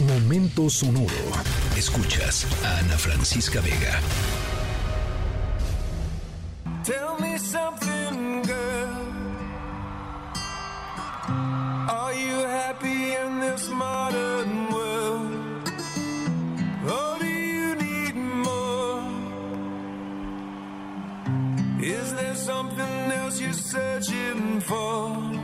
Momento sonoro. Escuchas a Ana Francisca Vega. Tell me something, girl. Are you happy in this modern world? Or do you need more? Is there something else you're searching for?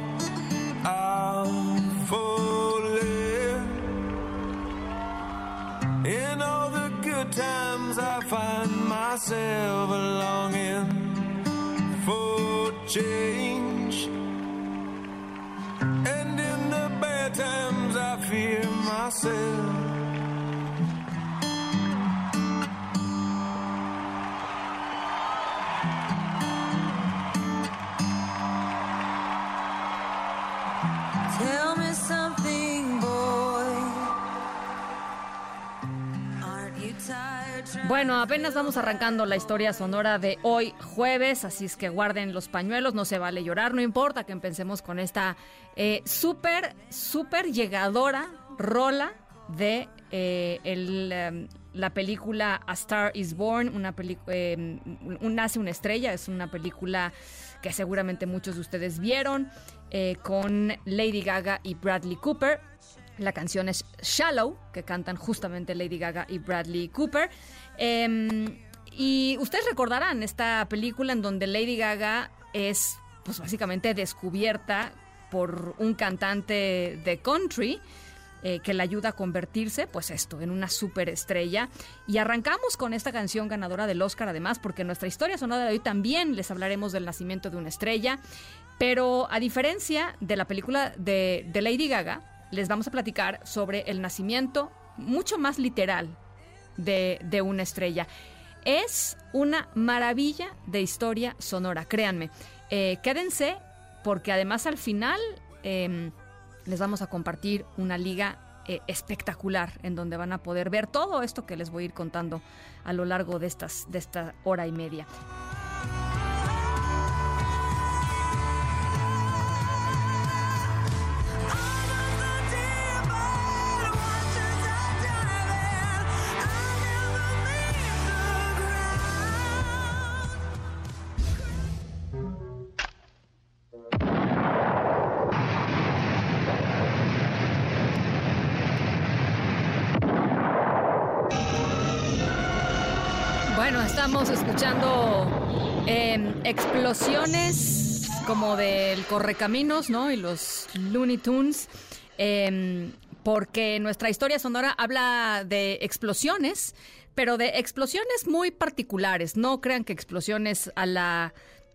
I find myself longing for change. And in the bad times, I fear myself. Tell me something, boy. Bueno, apenas vamos arrancando la historia sonora de hoy jueves, así es que guarden los pañuelos, no se vale llorar, no importa que empecemos con esta eh, súper, súper llegadora rola de eh, em, la película A Star is Born, una película, un Nace una estrella, es una película que seguramente muchos de ustedes vieron, eh, con Lady Gaga y Bradley Cooper. La canción es Shallow, que cantan justamente Lady Gaga y Bradley Cooper. Em, y ustedes recordarán esta película en donde Lady Gaga es, pues básicamente descubierta por un cantante de country eh, que la ayuda a convertirse, pues esto, en una superestrella. Y arrancamos con esta canción ganadora del Oscar, además, porque en nuestra historia sonora de hoy también les hablaremos del nacimiento de una estrella. Pero a diferencia de la película de, de Lady Gaga, les vamos a platicar sobre el nacimiento mucho más literal de, de una estrella. Es una maravilla de historia sonora, créanme. Eh, quédense porque además al final em, les vamos a compartir una liga eh, espectacular en donde van a poder ver todo esto que les voy a ir contando a lo largo de, estas, de esta hora y media. Estamos escuchando em, explosiones como del Correcaminos, ¿no? Y los Looney Tunes. em, porque nuestra historia sonora habla de explosiones, pero de explosiones muy particulares. No crean que explosiones a la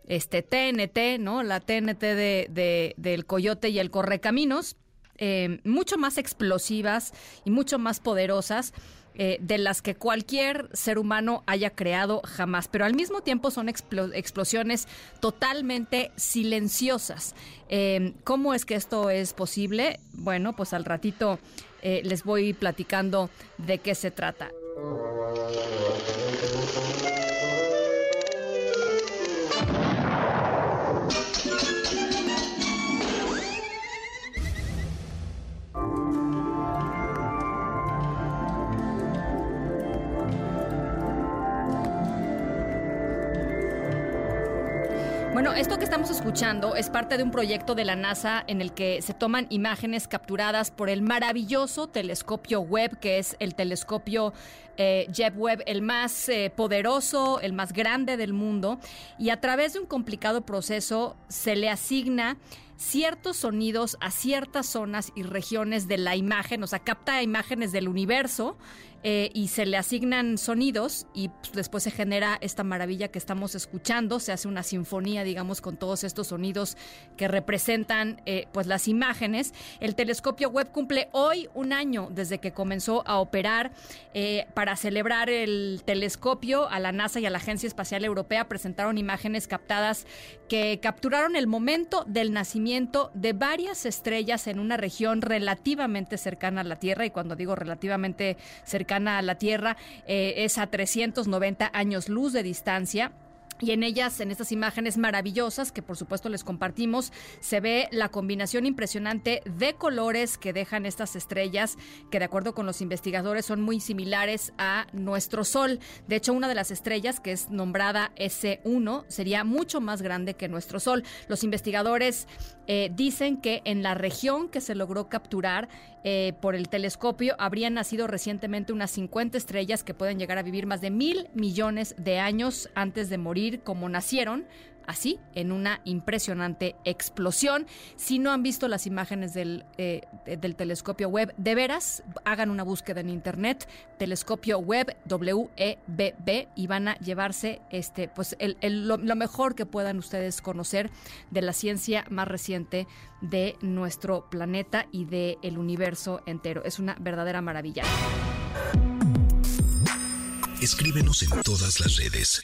este, TNT, ¿no? La TNT de, de- del Coyote y el Correcaminos. eh, mucho más explosivas y mucho más poderosas eh, de las que cualquier ser humano haya creado jamás, pero al mismo tiempo son explo- explosiones totalmente silenciosas. Eh, ¿Cómo es que esto es posible? Bueno, pues al ratito eh, les voy platicando de qué se trata. Bueno, esto que estamos escuchando es parte de un proyecto de la NASA en el que se toman imágenes capturadas por el maravilloso telescopio Webb, que es el telescopio eh, Webb, el más eh, poderoso, el más grande del mundo, y a través de un complicado proceso se le asigna ciertos sonidos a ciertas zonas y regiones de la imagen, o sea, capta imágenes del universo eh, y se le asignan sonidos y pues, después se genera esta maravilla que estamos escuchando, se hace una sinfonía, digamos, con todos estos sonidos que representan eh, pues las imágenes. El telescopio Webb cumple hoy un año desde que comenzó a operar eh, para celebrar el telescopio a la NASA y a la Agencia Espacial Europea presentaron imágenes captadas que capturaron el momento del nacimiento de varias estrellas en una región relativamente cercana a la Tierra y cuando digo relativamente cercana a la Tierra eh, es a 390 años luz de distancia y en ellas, en estas imágenes maravillosas que por supuesto les compartimos, se ve la combinación impresionante de colores que dejan estas estrellas, que de acuerdo con los investigadores son muy similares a nuestro Sol. De hecho, una de las estrellas, que es nombrada S1, sería mucho más grande que nuestro Sol. Los investigadores eh, dicen que en la región que se logró capturar eh, por el telescopio habrían nacido recientemente unas 50 estrellas que pueden llegar a vivir más de mil millones de años antes de morir como nacieron, así, en una impresionante explosión. Si no han visto las imágenes del, eh, del telescopio web, de veras, hagan una búsqueda en internet, telescopio web WEBB, y van a llevarse este, pues, lo, mejor que puedan ustedes conocer de la ciencia más reciente de nuestro planeta y del el universo entero. Es una verdadera maravilla. Escríbenos en todas las redes.